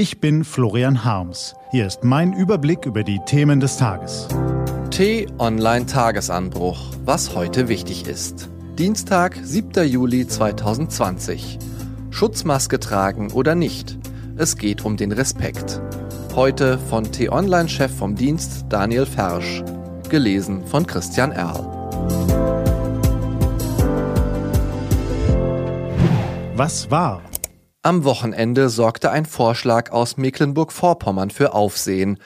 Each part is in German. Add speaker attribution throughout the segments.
Speaker 1: Ich bin Florian Harms. Hier ist mein Überblick über die Themen des Tages.
Speaker 2: T-Online Tagesanbruch. Was heute wichtig ist. Dienstag, 7. Juli 2020. Schutzmaske tragen oder nicht. Es geht um den Respekt. Heute von T-Online-Chef vom Dienst Daniel Fersch. Gelesen von Christian Erl.
Speaker 1: Was war?
Speaker 2: Am Wochenende sorgte ein Vorschlag aus Mecklenburg-Vorpommern für Aufsehen.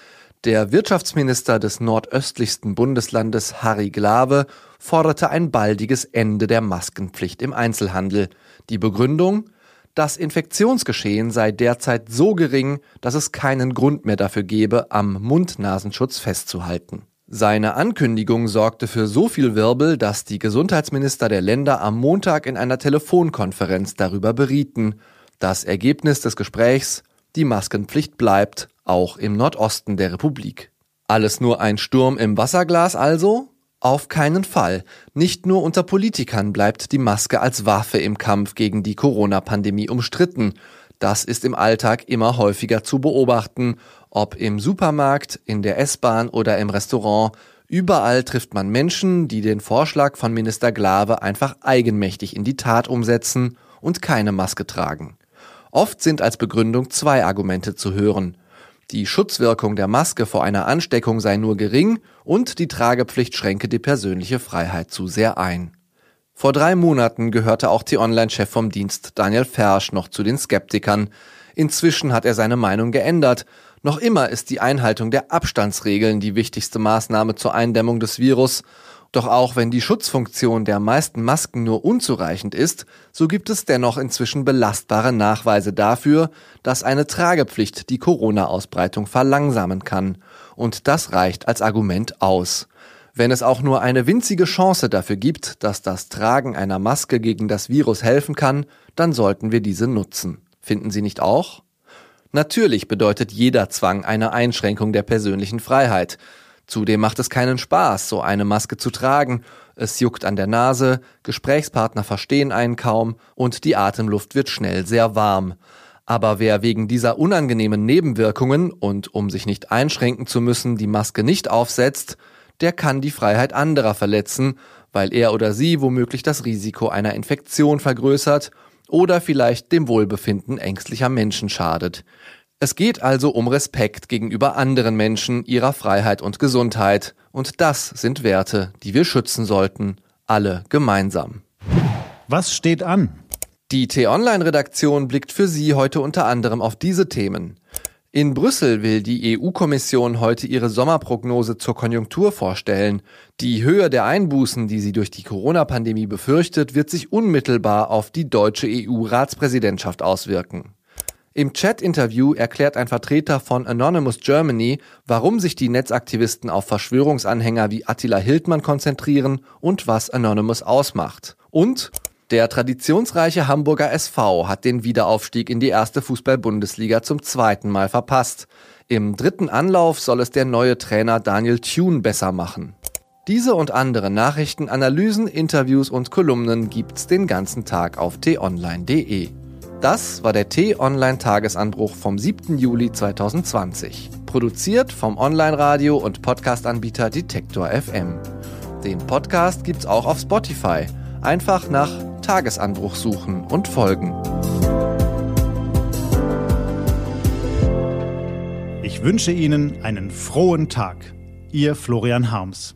Speaker 2: Der Wirtschaftsminister des nordöstlichsten Bundeslandes Harry Glawe forderte ein baldiges Ende der Maskenpflicht im Einzelhandel. Die Begründung? Das Infektionsgeschehen sei derzeit so gering, dass es keinen Grund mehr dafür gebe, am Mund-Nasenschutz festzuhalten. Seine Ankündigung sorgte für so viel Wirbel, dass die Gesundheitsminister der Länder am Montag in einer Telefonkonferenz darüber berieten. Das Ergebnis des Gesprächs, die Maskenpflicht bleibt, auch im Nordosten der Republik. Alles nur ein Sturm im Wasserglas also? Auf keinen Fall. Nicht nur unter Politikern bleibt die Maske als Waffe im Kampf gegen die Corona-Pandemie umstritten. Das ist im Alltag immer häufiger zu beobachten, ob im Supermarkt, in der S-Bahn oder im Restaurant. Überall trifft man Menschen, die den Vorschlag von Minister Glawe einfach eigenmächtig in die Tat umsetzen und keine Maske tragen. Oft sind als Begründung zwei Argumente zu hören. Die Schutzwirkung der Maske vor einer Ansteckung sei nur gering und die Tragepflicht schränke die persönliche Freiheit zu sehr ein. Vor drei Monaten gehörte auch T-Online-Chef vom Dienst Daniel Fersch noch zu den Skeptikern. Inzwischen hat er seine Meinung geändert. Noch immer ist die Einhaltung der Abstandsregeln die wichtigste Maßnahme zur Eindämmung des Virus doch auch wenn die Schutzfunktion der meisten Masken nur unzureichend ist, so gibt es dennoch inzwischen belastbare Nachweise dafür, dass eine Tragepflicht die Corona-Ausbreitung verlangsamen kann. Und das reicht als Argument aus. Wenn es auch nur eine winzige Chance dafür gibt, dass das Tragen einer Maske gegen das Virus helfen kann, dann sollten wir diese nutzen. Finden Sie nicht auch? Natürlich bedeutet jeder Zwang eine Einschränkung der persönlichen Freiheit. Zudem macht es keinen Spaß, so eine Maske zu tragen. Es juckt an der Nase, Gesprächspartner verstehen einen kaum und die Atemluft wird schnell sehr warm. Aber wer wegen dieser unangenehmen Nebenwirkungen und um sich nicht einschränken zu müssen die Maske nicht aufsetzt, der kann die Freiheit anderer verletzen, weil er oder sie womöglich das Risiko einer Infektion vergrößert oder vielleicht dem Wohlbefinden ängstlicher Menschen schadet. Es geht also um Respekt gegenüber anderen Menschen, ihrer Freiheit und Gesundheit. Und das sind Werte, die wir schützen sollten, alle gemeinsam.
Speaker 1: Was steht an?
Speaker 2: Die T-Online-Redaktion blickt für Sie heute unter anderem auf diese Themen. In Brüssel will die EU-Kommission heute ihre Sommerprognose zur Konjunktur vorstellen. Die Höhe der Einbußen, die sie durch die Corona-Pandemie befürchtet, wird sich unmittelbar auf die deutsche EU-Ratspräsidentschaft auswirken. Im Chat-Interview erklärt ein Vertreter von Anonymous Germany, warum sich die Netzaktivisten auf Verschwörungsanhänger wie Attila Hildmann konzentrieren und was Anonymous ausmacht. Und der traditionsreiche Hamburger SV hat den Wiederaufstieg in die erste Fußball-Bundesliga zum zweiten Mal verpasst. Im dritten Anlauf soll es der neue Trainer Daniel Thune besser machen. Diese und andere Nachrichten, Analysen, Interviews und Kolumnen gibt's den ganzen Tag auf t-online.de. Das war der T-Online-Tagesanbruch vom 7. Juli 2020. Produziert vom Online-Radio- und Podcast-Anbieter Detektor FM. Den Podcast gibt's auch auf Spotify. Einfach nach Tagesanbruch suchen und folgen.
Speaker 1: Ich wünsche Ihnen einen frohen Tag. Ihr Florian Harms.